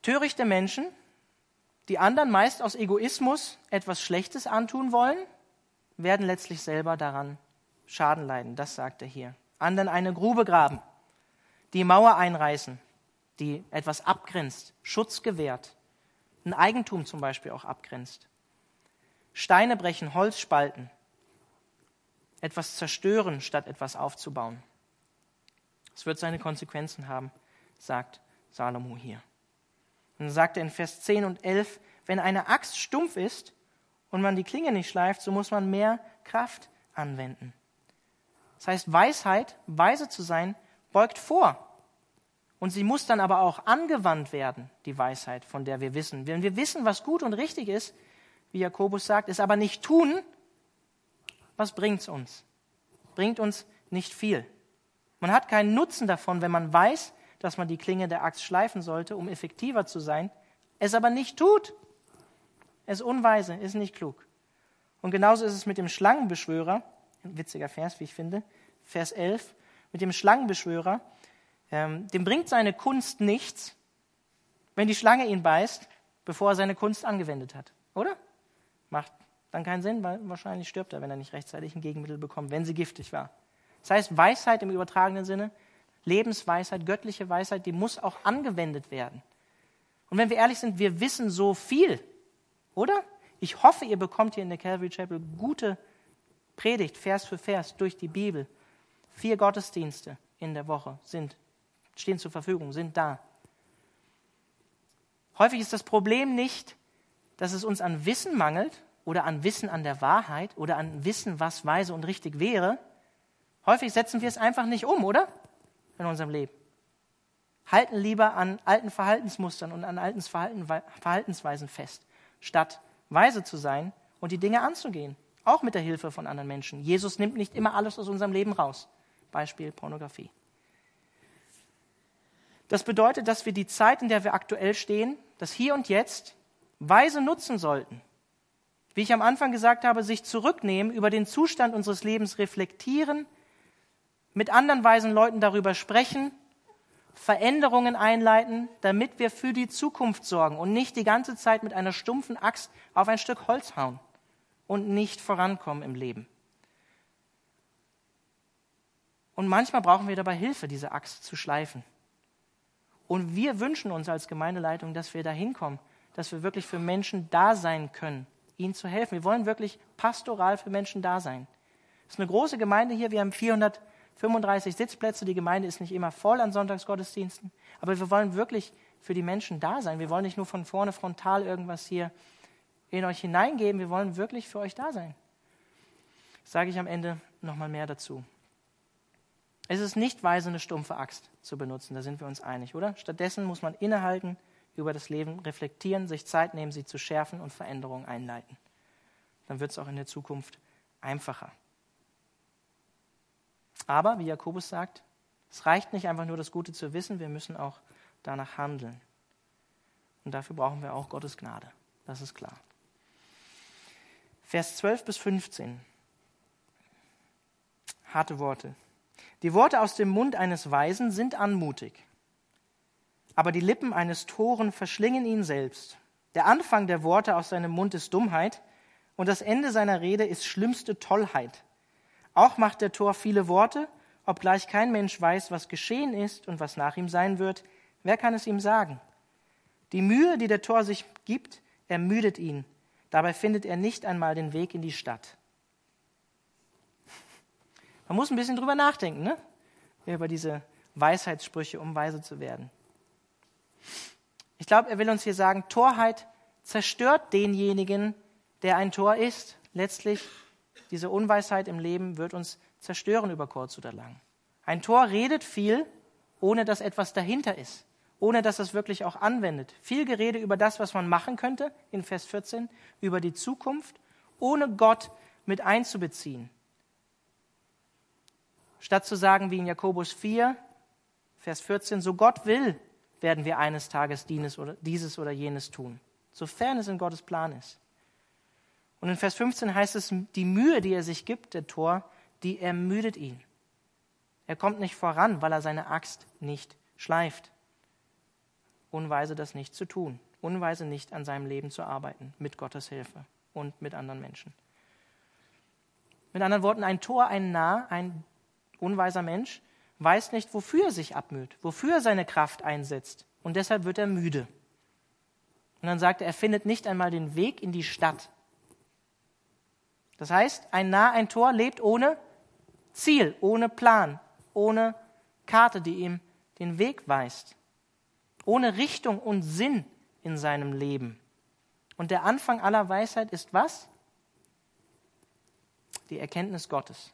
Törichte Menschen, die anderen meist aus Egoismus etwas Schlechtes antun wollen, werden letztlich selber daran Schaden leiden. Das sagt er hier. Anderen eine Grube graben, die Mauer einreißen, die etwas abgrenzt, Schutz gewährt, ein Eigentum zum Beispiel auch abgrenzt. Steine brechen, Holz spalten, etwas zerstören, statt etwas aufzubauen. Es wird seine Konsequenzen haben, sagt Salomo hier. Und dann sagt er in Vers 10 und 11, wenn eine Axt stumpf ist und man die Klinge nicht schleift, so muss man mehr Kraft anwenden. Das heißt, Weisheit, weise zu sein, beugt vor. Und sie muss dann aber auch angewandt werden, die Weisheit, von der wir wissen. Wenn wir wissen, was gut und richtig ist, wie Jakobus sagt, es aber nicht tun, was bringt's uns? Bringt uns nicht viel. Man hat keinen Nutzen davon, wenn man weiß, dass man die Klinge der Axt schleifen sollte, um effektiver zu sein, es aber nicht tut. Er ist unweise, ist nicht klug. Und genauso ist es mit dem Schlangenbeschwörer, ein witziger Vers, wie ich finde, Vers 11, mit dem Schlangenbeschwörer, ähm, dem bringt seine Kunst nichts, wenn die Schlange ihn beißt, bevor er seine Kunst angewendet hat. Oder? Macht dann keinen Sinn, weil wahrscheinlich stirbt er, wenn er nicht rechtzeitig ein Gegenmittel bekommt, wenn sie giftig war. Das heißt, Weisheit im übertragenen Sinne, Lebensweisheit, göttliche Weisheit, die muss auch angewendet werden. Und wenn wir ehrlich sind, wir wissen so viel, oder? Ich hoffe, ihr bekommt hier in der Calvary Chapel gute Predigt, Vers für Vers, durch die Bibel. Vier Gottesdienste in der Woche sind, stehen zur Verfügung, sind da. Häufig ist das Problem nicht, dass es uns an Wissen mangelt oder an Wissen an der Wahrheit oder an Wissen, was weise und richtig wäre. Häufig setzen wir es einfach nicht um, oder? In unserem Leben. Halten lieber an alten Verhaltensmustern und an alten Verhaltensweisen fest, statt weise zu sein und die Dinge anzugehen. Auch mit der Hilfe von anderen Menschen. Jesus nimmt nicht immer alles aus unserem Leben raus. Beispiel Pornografie. Das bedeutet, dass wir die Zeit, in der wir aktuell stehen, das Hier und Jetzt, weise nutzen sollten. Wie ich am Anfang gesagt habe, sich zurücknehmen, über den Zustand unseres Lebens reflektieren, mit anderen weisen Leuten darüber sprechen, Veränderungen einleiten, damit wir für die Zukunft sorgen und nicht die ganze Zeit mit einer stumpfen Axt auf ein Stück Holz hauen und nicht vorankommen im Leben. Und manchmal brauchen wir dabei Hilfe, diese Axt zu schleifen. Und wir wünschen uns als Gemeindeleitung, dass wir da hinkommen, dass wir wirklich für Menschen da sein können, ihnen zu helfen. Wir wollen wirklich pastoral für Menschen da sein. Es ist eine große Gemeinde hier. Wir haben 435 Sitzplätze. Die Gemeinde ist nicht immer voll an Sonntagsgottesdiensten. Aber wir wollen wirklich für die Menschen da sein. Wir wollen nicht nur von vorne frontal irgendwas hier in euch hineingeben. Wir wollen wirklich für euch da sein. Das sage ich am Ende nochmal mehr dazu. Es ist nicht weise, eine stumpfe Axt zu benutzen, da sind wir uns einig, oder? Stattdessen muss man innehalten, über das Leben reflektieren, sich Zeit nehmen, sie zu schärfen und Veränderungen einleiten. Dann wird es auch in der Zukunft einfacher. Aber, wie Jakobus sagt, es reicht nicht einfach nur das Gute zu wissen, wir müssen auch danach handeln. Und dafür brauchen wir auch Gottes Gnade. Das ist klar. Vers 12 bis 15. Harte Worte. Die Worte aus dem Mund eines Weisen sind anmutig, aber die Lippen eines Toren verschlingen ihn selbst. Der Anfang der Worte aus seinem Mund ist Dummheit, und das Ende seiner Rede ist schlimmste Tollheit. Auch macht der Tor viele Worte, obgleich kein Mensch weiß, was geschehen ist und was nach ihm sein wird. Wer kann es ihm sagen? Die Mühe, die der Tor sich gibt, ermüdet ihn. Dabei findet er nicht einmal den Weg in die Stadt. Man muss ein bisschen drüber nachdenken, ne? über diese Weisheitssprüche, um weise zu werden. Ich glaube, er will uns hier sagen, Torheit zerstört denjenigen, der ein Tor ist. Letztlich, diese Unweisheit im Leben wird uns zerstören über kurz oder lang. Ein Tor redet viel, ohne dass etwas dahinter ist, ohne dass es wirklich auch anwendet. Viel Gerede über das, was man machen könnte, in Vers 14, über die Zukunft, ohne Gott mit einzubeziehen. Statt zu sagen wie in Jakobus 4, Vers 14, so Gott will, werden wir eines Tages dieses oder jenes tun, sofern es in Gottes Plan ist. Und in Vers 15 heißt es, die Mühe, die er sich gibt, der Tor, die ermüdet ihn. Er kommt nicht voran, weil er seine Axt nicht schleift. Unweise das nicht zu tun. Unweise nicht an seinem Leben zu arbeiten, mit Gottes Hilfe und mit anderen Menschen. Mit anderen Worten, ein Tor, ein Nah, ein unweiser Mensch weiß nicht, wofür er sich abmüht, wofür er seine Kraft einsetzt. Und deshalb wird er müde. Und dann sagt er, er findet nicht einmal den Weg in die Stadt. Das heißt, ein Nah, ein Tor lebt ohne Ziel, ohne Plan, ohne Karte, die ihm den Weg weist, ohne Richtung und Sinn in seinem Leben. Und der Anfang aller Weisheit ist was? Die Erkenntnis Gottes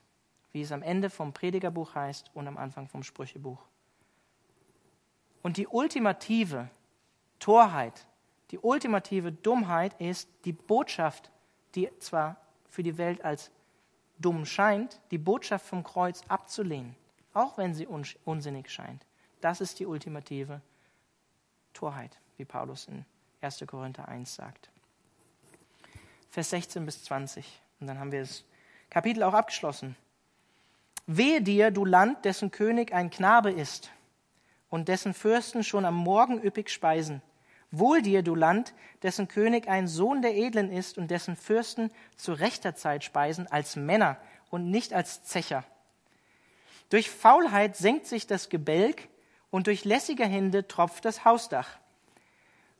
wie es am Ende vom Predigerbuch heißt und am Anfang vom Sprüchebuch. Und die ultimative Torheit, die ultimative Dummheit ist die Botschaft, die zwar für die Welt als dumm scheint, die Botschaft vom Kreuz abzulehnen, auch wenn sie unsinnig scheint. Das ist die ultimative Torheit, wie Paulus in 1. Korinther 1 sagt. Vers 16 bis 20. Und dann haben wir das Kapitel auch abgeschlossen. Wehe dir, du Land, dessen König ein Knabe ist und dessen Fürsten schon am Morgen üppig speisen. Wohl dir, du Land, dessen König ein Sohn der Edlen ist und dessen Fürsten zu rechter Zeit speisen als Männer und nicht als Zecher. Durch Faulheit senkt sich das Gebälk und durch lässige Hände tropft das Hausdach.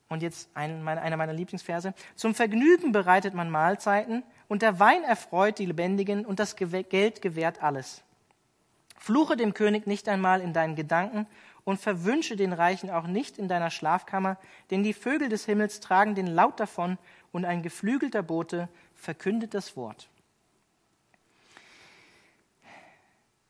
Und jetzt ein, einer meiner Lieblingsverse. Zum Vergnügen bereitet man Mahlzeiten und der Wein erfreut die Lebendigen und das Geld gewährt alles. Fluche dem König nicht einmal in deinen Gedanken und verwünsche den Reichen auch nicht in deiner Schlafkammer, denn die Vögel des Himmels tragen den Laut davon und ein geflügelter Bote verkündet das Wort.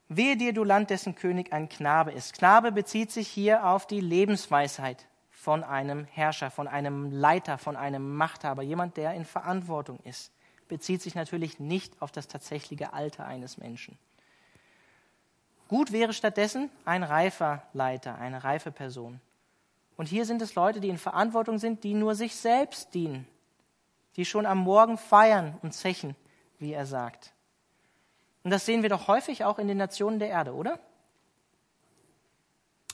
Wehe dir, du Land, dessen König ein Knabe ist. Knabe bezieht sich hier auf die Lebensweisheit von einem Herrscher, von einem Leiter, von einem Machthaber, jemand, der in Verantwortung ist. Bezieht sich natürlich nicht auf das tatsächliche Alter eines Menschen. Gut wäre stattdessen ein reifer Leiter, eine reife Person. Und hier sind es Leute, die in Verantwortung sind, die nur sich selbst dienen, die schon am Morgen feiern und zechen, wie er sagt. Und das sehen wir doch häufig auch in den Nationen der Erde, oder?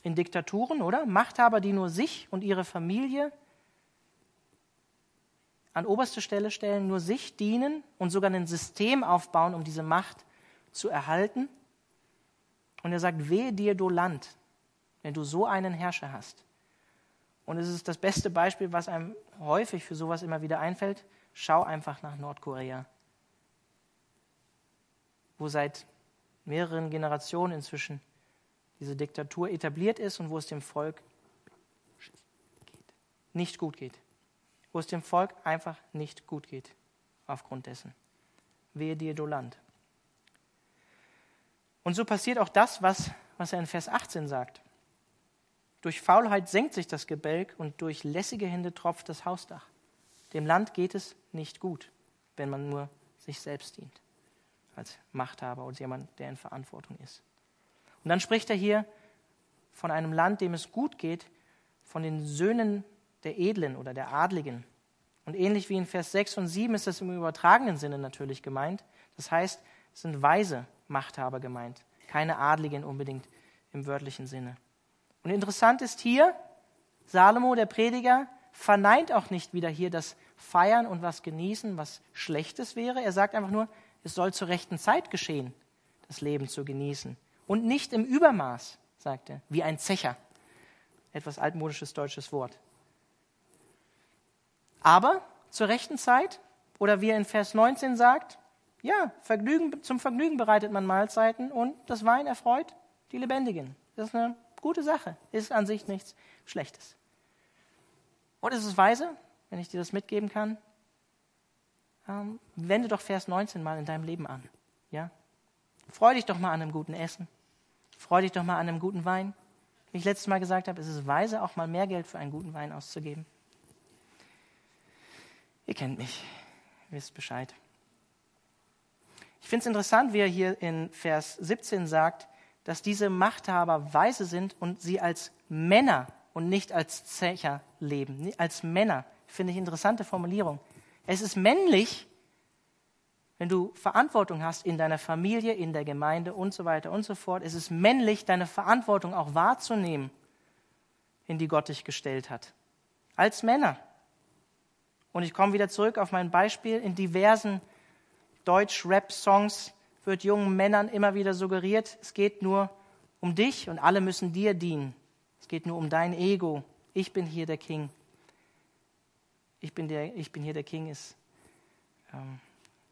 In Diktaturen, oder? Machthaber, die nur sich und ihre Familie an oberste Stelle stellen, nur sich dienen und sogar ein System aufbauen, um diese Macht zu erhalten und er sagt, wehe dir, du Land, wenn du so einen Herrscher hast. Und es ist das beste Beispiel, was einem häufig für sowas immer wieder einfällt. Schau einfach nach Nordkorea, wo seit mehreren Generationen inzwischen diese Diktatur etabliert ist und wo es dem Volk nicht gut geht. Wo es dem Volk einfach nicht gut geht aufgrund dessen. Wehe dir, du Land. Und so passiert auch das, was, was er in Vers 18 sagt. Durch Faulheit senkt sich das Gebälk und durch lässige Hände tropft das Hausdach. Dem Land geht es nicht gut, wenn man nur sich selbst dient, als Machthaber oder jemand, der in Verantwortung ist. Und dann spricht er hier von einem Land, dem es gut geht, von den Söhnen der Edlen oder der Adligen. Und ähnlich wie in Vers 6 und 7 ist das im übertragenen Sinne natürlich gemeint. Das heißt, es sind Weise, Machthaber gemeint, keine Adligen unbedingt im wörtlichen Sinne. Und interessant ist hier, Salomo, der Prediger, verneint auch nicht wieder hier das Feiern und was genießen, was Schlechtes wäre. Er sagt einfach nur, es soll zur rechten Zeit geschehen, das Leben zu genießen. Und nicht im Übermaß, sagt er, wie ein Zecher. Etwas altmodisches deutsches Wort. Aber zur rechten Zeit, oder wie er in Vers 19 sagt, ja, Vergnügen, zum Vergnügen bereitet man Mahlzeiten und das Wein erfreut die Lebendigen. Das ist eine gute Sache, ist an sich nichts Schlechtes. Und es ist weise, wenn ich dir das mitgeben kann, ähm, wende doch Vers 19 mal in deinem Leben an. Ja? Freu dich doch mal an einem guten Essen. Freu dich doch mal an einem guten Wein. Wie ich letztes Mal gesagt habe, ist es weise, auch mal mehr Geld für einen guten Wein auszugeben. Ihr kennt mich, wisst Bescheid. Ich finde es interessant, wie er hier in Vers 17 sagt, dass diese Machthaber weise sind und sie als Männer und nicht als Zecher leben. Als Männer. Finde ich interessante Formulierung. Es ist männlich, wenn du Verantwortung hast in deiner Familie, in der Gemeinde und so weiter und so fort. Es ist männlich, deine Verantwortung auch wahrzunehmen, in die Gott dich gestellt hat. Als Männer. Und ich komme wieder zurück auf mein Beispiel in diversen Deutsch-Rap-Songs wird jungen Männern immer wieder suggeriert, es geht nur um dich und alle müssen dir dienen. Es geht nur um dein Ego. Ich bin hier der King. Ich bin, der, ich bin hier der King ist ähm,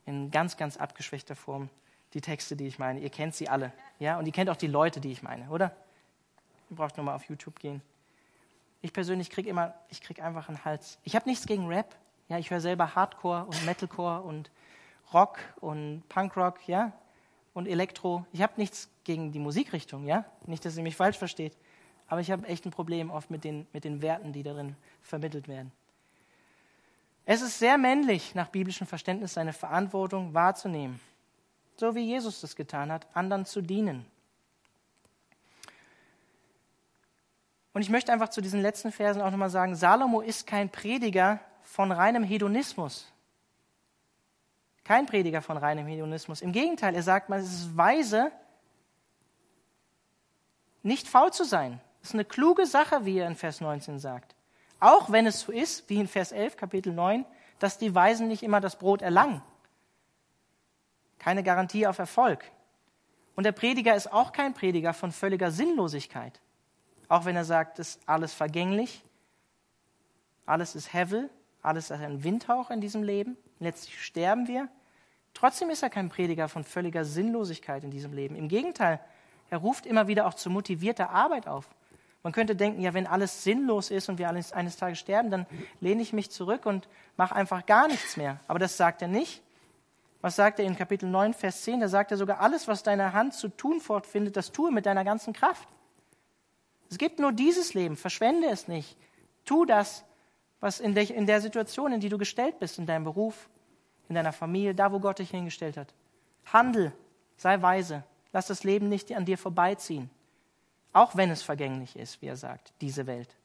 in ganz, ganz abgeschwächter Form die Texte, die ich meine. Ihr kennt sie alle. Ja? Und ihr kennt auch die Leute, die ich meine, oder? Ihr braucht nur mal auf YouTube gehen. Ich persönlich kriege immer, ich kriege einfach einen Hals. Ich habe nichts gegen Rap. Ja, ich höre selber Hardcore und Metalcore und Rock und Punkrock, ja, und Elektro. Ich habe nichts gegen die Musikrichtung, ja, nicht, dass ihr mich falsch versteht, aber ich habe echt ein Problem oft mit den, mit den Werten, die darin vermittelt werden. Es ist sehr männlich, nach biblischem Verständnis seine Verantwortung wahrzunehmen, so wie Jesus das getan hat, anderen zu dienen. Und ich möchte einfach zu diesen letzten Versen auch nochmal sagen, Salomo ist kein Prediger von reinem Hedonismus. Kein Prediger von reinem Hedonismus. Im Gegenteil, er sagt mal, es ist weise, nicht faul zu sein. Das ist eine kluge Sache, wie er in Vers 19 sagt. Auch wenn es so ist, wie in Vers 11, Kapitel 9, dass die Weisen nicht immer das Brot erlangen. Keine Garantie auf Erfolg. Und der Prediger ist auch kein Prediger von völliger Sinnlosigkeit. Auch wenn er sagt, es ist alles vergänglich, alles ist Hevel, alles ist ein Windhauch in diesem Leben, letztlich sterben wir. Trotzdem ist er kein Prediger von völliger Sinnlosigkeit in diesem Leben. Im Gegenteil, er ruft immer wieder auch zu motivierter Arbeit auf. Man könnte denken, ja, wenn alles sinnlos ist und wir eines, eines Tages sterben, dann lehne ich mich zurück und mache einfach gar nichts mehr. Aber das sagt er nicht. Was sagt er in Kapitel 9, Vers 10? Da sagt er sogar, alles, was deine Hand zu tun fortfindet, das tue mit deiner ganzen Kraft. Es gibt nur dieses Leben, verschwende es nicht. Tu das, was in der, in der Situation, in die du gestellt bist, in deinem Beruf, in deiner Familie, da, wo Gott dich hingestellt hat. Handel, sei weise, lass das Leben nicht an dir vorbeiziehen. Auch wenn es vergänglich ist, wie er sagt, diese Welt.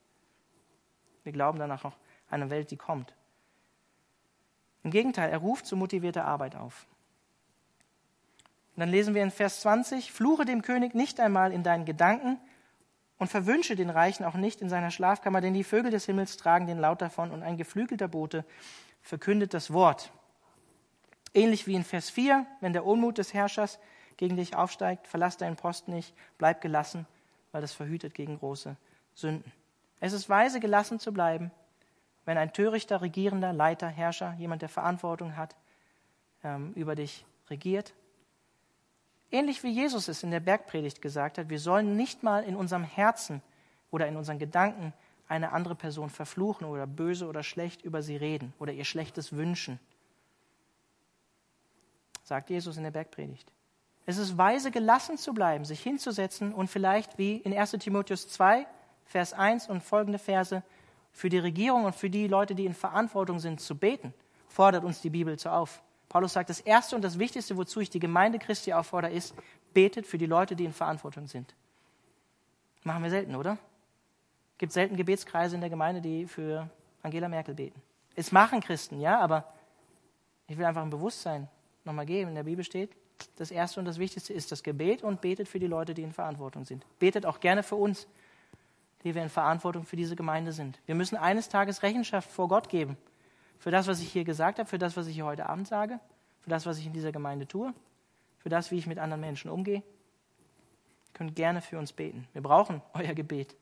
Wir glauben danach auch an eine Welt, die kommt. Im Gegenteil, er ruft zu motivierter Arbeit auf. Und dann lesen wir in Vers 20, fluche dem König nicht einmal in deinen Gedanken und verwünsche den Reichen auch nicht in seiner Schlafkammer, denn die Vögel des Himmels tragen den Laut davon und ein geflügelter Bote verkündet das Wort. Ähnlich wie in Vers 4, wenn der Unmut des Herrschers gegen dich aufsteigt, verlass deinen Posten nicht, bleib gelassen weil das verhütet gegen große Sünden. Es ist weise, gelassen zu bleiben, wenn ein törichter Regierender, Leiter, Herrscher, jemand, der Verantwortung hat, ähm, über dich regiert. Ähnlich wie Jesus es in der Bergpredigt gesagt hat, wir sollen nicht mal in unserem Herzen oder in unseren Gedanken eine andere Person verfluchen oder böse oder schlecht über sie reden oder ihr Schlechtes wünschen. Sagt Jesus in der Bergpredigt. Es ist weise, gelassen zu bleiben, sich hinzusetzen und vielleicht wie in 1 Timotheus 2, Vers 1 und folgende Verse für die Regierung und für die Leute, die in Verantwortung sind, zu beten, fordert uns die Bibel so auf. Paulus sagt, das Erste und das Wichtigste, wozu ich die Gemeinde Christi auffordere, ist, betet für die Leute, die in Verantwortung sind. Machen wir selten, oder? Gibt selten Gebetskreise in der Gemeinde, die für Angela Merkel beten. Es machen Christen, ja, aber ich will einfach ein Bewusstsein nochmal geben. In der Bibel steht, das Erste und das Wichtigste ist das Gebet und betet für die Leute, die in Verantwortung sind. Betet auch gerne für uns, die wir in Verantwortung für diese Gemeinde sind. Wir müssen eines Tages Rechenschaft vor Gott geben. Für das, was ich hier gesagt habe, für das, was ich hier heute Abend sage, für das, was ich in dieser Gemeinde tue, für das, wie ich mit anderen Menschen umgehe. Ihr könnt gerne für uns beten. Wir brauchen euer Gebet.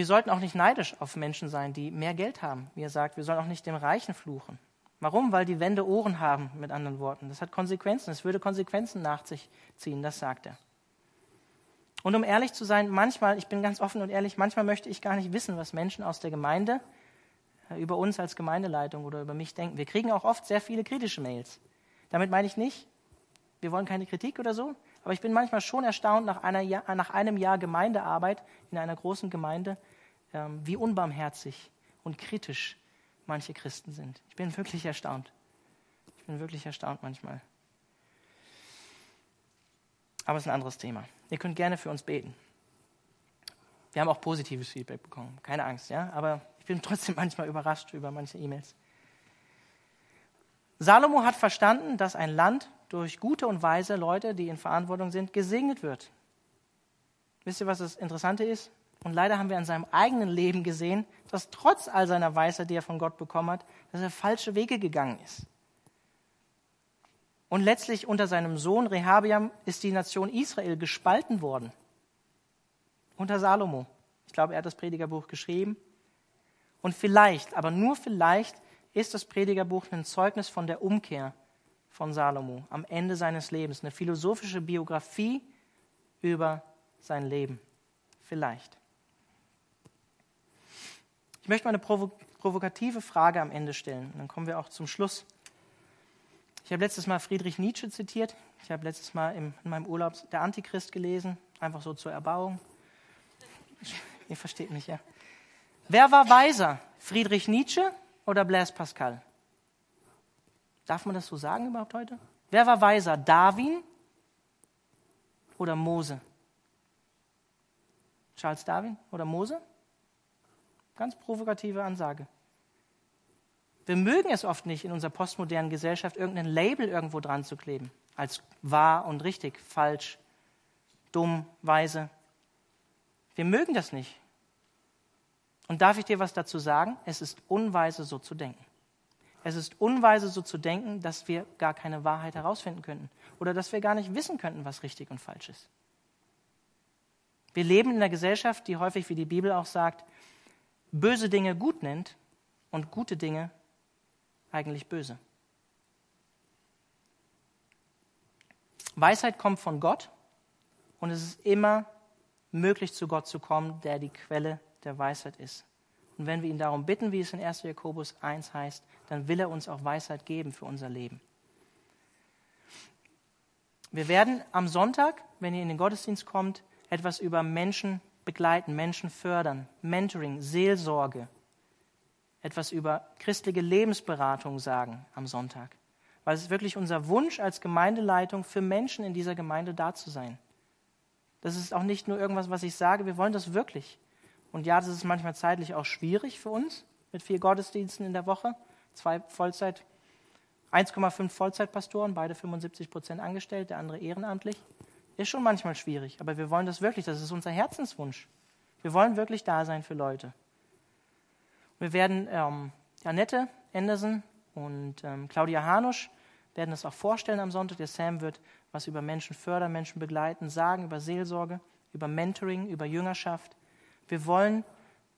Wir sollten auch nicht neidisch auf Menschen sein, die mehr Geld haben. Wie er sagt, wir sollen auch nicht dem Reichen fluchen. Warum? Weil die Wände Ohren haben, mit anderen Worten. Das hat Konsequenzen. Es würde Konsequenzen nach sich ziehen, das sagt er. Und um ehrlich zu sein, manchmal, ich bin ganz offen und ehrlich, manchmal möchte ich gar nicht wissen, was Menschen aus der Gemeinde äh, über uns als Gemeindeleitung oder über mich denken. Wir kriegen auch oft sehr viele kritische Mails. Damit meine ich nicht, wir wollen keine Kritik oder so, aber ich bin manchmal schon erstaunt nach, einer, nach einem Jahr Gemeindearbeit in einer großen Gemeinde, ähm, wie unbarmherzig und kritisch manche Christen sind. Ich bin wirklich erstaunt. Ich bin wirklich erstaunt manchmal. Aber es ist ein anderes Thema. Ihr könnt gerne für uns beten. Wir haben auch positives Feedback bekommen. Keine Angst, ja? Aber ich bin trotzdem manchmal überrascht über manche E-Mails. Salomo hat verstanden, dass ein Land durch gute und weise Leute, die in Verantwortung sind, gesegnet wird. Wisst ihr, was das Interessante ist? Und leider haben wir an seinem eigenen Leben gesehen, dass trotz all seiner Weisheit, die er von Gott bekommen hat, dass er falsche Wege gegangen ist. Und letztlich unter seinem Sohn Rehabiam ist die Nation Israel gespalten worden. Unter Salomo. Ich glaube, er hat das Predigerbuch geschrieben. Und vielleicht, aber nur vielleicht, ist das Predigerbuch ein Zeugnis von der Umkehr von Salomo am Ende seines Lebens, eine philosophische Biografie über sein Leben. Vielleicht. Ich möchte mal eine provo provokative Frage am Ende stellen. dann kommen wir auch zum Schluss. Ich habe letztes Mal Friedrich Nietzsche zitiert. Ich habe letztes Mal in meinem Urlaub Der Antichrist gelesen, einfach so zur Erbauung. Ihr versteht mich, ja. Wer war weiser? Friedrich Nietzsche oder Blaise Pascal? Darf man das so sagen überhaupt heute? Wer war weiser? Darwin oder Mose? Charles Darwin oder Mose? Ganz provokative Ansage. Wir mögen es oft nicht, in unserer postmodernen Gesellschaft irgendein Label irgendwo dran zu kleben. Als wahr und richtig, falsch, dumm, weise. Wir mögen das nicht. Und darf ich dir was dazu sagen? Es ist unweise, so zu denken. Es ist unweise, so zu denken, dass wir gar keine Wahrheit herausfinden könnten oder dass wir gar nicht wissen könnten, was richtig und falsch ist. Wir leben in einer Gesellschaft, die häufig, wie die Bibel auch sagt, böse Dinge gut nennt und gute Dinge eigentlich böse. Weisheit kommt von Gott und es ist immer möglich, zu Gott zu kommen, der die Quelle der Weisheit ist. Und wenn wir ihn darum bitten, wie es in 1. Jakobus 1 heißt, dann will er uns auch Weisheit geben für unser Leben. Wir werden am Sonntag, wenn ihr in den Gottesdienst kommt, etwas über Menschen begleiten, Menschen fördern, Mentoring, Seelsorge, etwas über christliche Lebensberatung sagen am Sonntag. Weil es ist wirklich unser Wunsch als Gemeindeleitung für Menschen in dieser Gemeinde da zu sein. Das ist auch nicht nur irgendwas, was ich sage, wir wollen das wirklich. Und ja, das ist manchmal zeitlich auch schwierig für uns mit vier Gottesdiensten in der Woche, zwei Vollzeit, 1,5 Vollzeitpastoren, beide 75 Prozent angestellt, der andere ehrenamtlich. Ist schon manchmal schwierig, aber wir wollen das wirklich, das ist unser Herzenswunsch. Wir wollen wirklich da sein für Leute. Wir werden ähm, Annette Anderson und ähm, Claudia Hanusch werden das auch vorstellen am Sonntag. Der Sam wird was über Menschen fördern, Menschen begleiten, sagen, über Seelsorge, über Mentoring, über Jüngerschaft. Wir wollen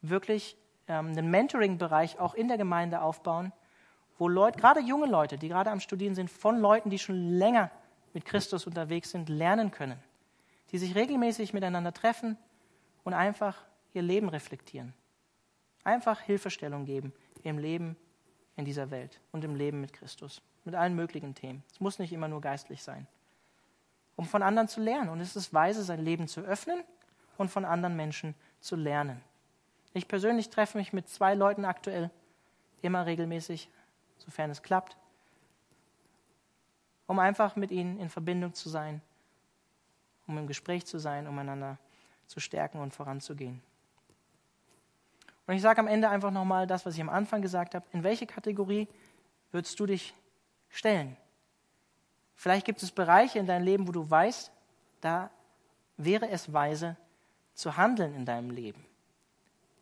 wirklich ähm, einen Mentoring-Bereich auch in der Gemeinde aufbauen, wo Leute, gerade junge Leute, die gerade am Studieren sind, von Leuten, die schon länger mit Christus unterwegs sind, lernen können. Die sich regelmäßig miteinander treffen und einfach ihr Leben reflektieren. Einfach Hilfestellung geben im Leben in dieser Welt und im Leben mit Christus. Mit allen möglichen Themen. Es muss nicht immer nur geistlich sein. Um von anderen zu lernen. Und es ist weise, sein Leben zu öffnen und von anderen Menschen zu lernen. Ich persönlich treffe mich mit zwei Leuten aktuell immer regelmäßig, sofern es klappt, um einfach mit ihnen in Verbindung zu sein, um im Gespräch zu sein, um einander zu stärken und voranzugehen. Und ich sage am Ende einfach nochmal das, was ich am Anfang gesagt habe. In welche Kategorie würdest du dich stellen? Vielleicht gibt es Bereiche in deinem Leben, wo du weißt, da wäre es weise zu handeln in deinem Leben.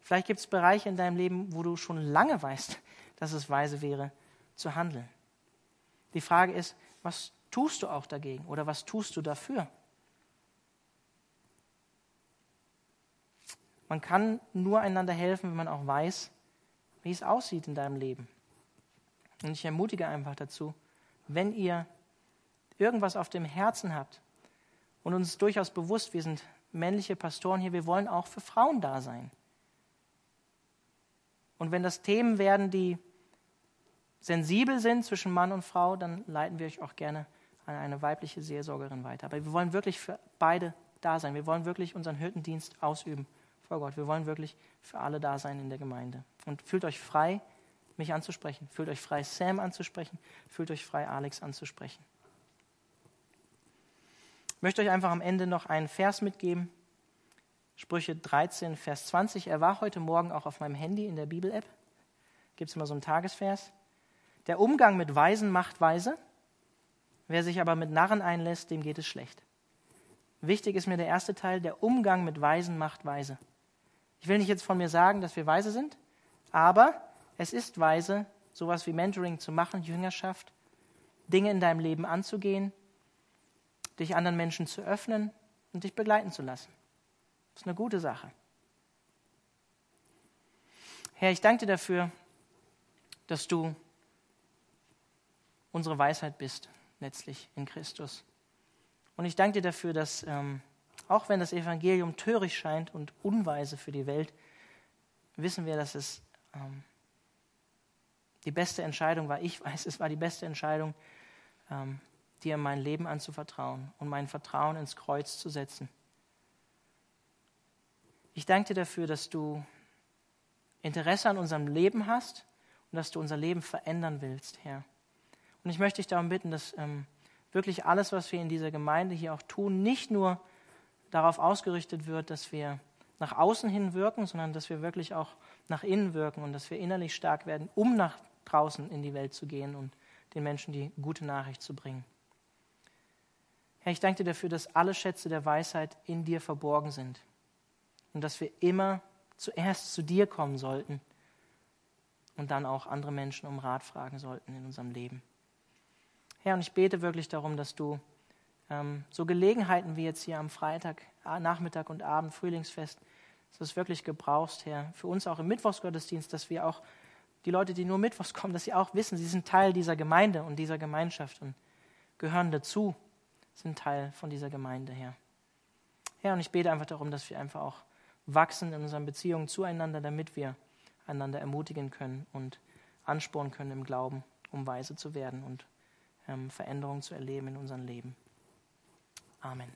Vielleicht gibt es Bereiche in deinem Leben, wo du schon lange weißt, dass es weise wäre zu handeln. Die Frage ist, was tust du auch dagegen oder was tust du dafür? Man kann nur einander helfen, wenn man auch weiß, wie es aussieht in deinem Leben. Und ich ermutige einfach dazu, wenn ihr irgendwas auf dem Herzen habt und uns durchaus bewusst, wir sind männliche Pastoren hier, wir wollen auch für Frauen da sein. Und wenn das Themen werden, die sensibel sind zwischen Mann und Frau, dann leiten wir euch auch gerne an eine weibliche Seelsorgerin weiter. Aber wir wollen wirklich für beide da sein. Wir wollen wirklich unseren Hirtendienst ausüben vor Gott. Wir wollen wirklich für alle da sein in der Gemeinde. Und fühlt euch frei, mich anzusprechen. Fühlt euch frei, Sam anzusprechen. Fühlt euch frei, Alex anzusprechen. Ich möchte euch einfach am Ende noch einen Vers mitgeben. Sprüche 13, Vers 20. Er war heute Morgen auch auf meinem Handy in der Bibel-App. Gibt es immer so einen Tagesvers. Der Umgang mit Weisen macht weise. Wer sich aber mit Narren einlässt, dem geht es schlecht. Wichtig ist mir der erste Teil, der Umgang mit Weisen macht weise. Ich will nicht jetzt von mir sagen, dass wir weise sind, aber es ist weise, sowas wie Mentoring zu machen, Jüngerschaft, Dinge in deinem Leben anzugehen, dich anderen Menschen zu öffnen und dich begleiten zu lassen. Das ist eine gute Sache. Herr, ich danke dir dafür, dass du unsere Weisheit bist, letztlich in Christus. Und ich danke dir dafür, dass ähm, auch wenn das Evangelium töricht scheint und unweise für die Welt, wissen wir, dass es ähm, die beste Entscheidung war. Ich weiß, es war die beste Entscheidung, ähm, dir mein Leben anzuvertrauen und mein Vertrauen ins Kreuz zu setzen. Ich danke dir dafür, dass du Interesse an unserem Leben hast und dass du unser Leben verändern willst, Herr. Und ich möchte dich darum bitten, dass ähm, wirklich alles, was wir in dieser Gemeinde hier auch tun, nicht nur darauf ausgerichtet wird, dass wir nach außen hin wirken, sondern dass wir wirklich auch nach innen wirken und dass wir innerlich stark werden, um nach draußen in die Welt zu gehen und den Menschen die gute Nachricht zu bringen. Herr, ich danke dir dafür, dass alle Schätze der Weisheit in dir verborgen sind und dass wir immer zuerst zu dir kommen sollten und dann auch andere Menschen um Rat fragen sollten in unserem Leben. Herr, und ich bete wirklich darum, dass du ähm, so Gelegenheiten wie jetzt hier am Freitag, Nachmittag und Abend, Frühlingsfest, dass du es wirklich gebrauchst, Herr, für uns auch im Mittwochsgottesdienst, dass wir auch die Leute, die nur Mittwochs kommen, dass sie auch wissen, sie sind Teil dieser Gemeinde und dieser Gemeinschaft und gehören dazu, sind Teil von dieser Gemeinde, Herr. Herr, und ich bete einfach darum, dass wir einfach auch wachsen in unseren Beziehungen zueinander, damit wir einander ermutigen können und anspornen können im Glauben, um weise zu werden und ähm, Veränderungen zu erleben in unserem Leben. Amen.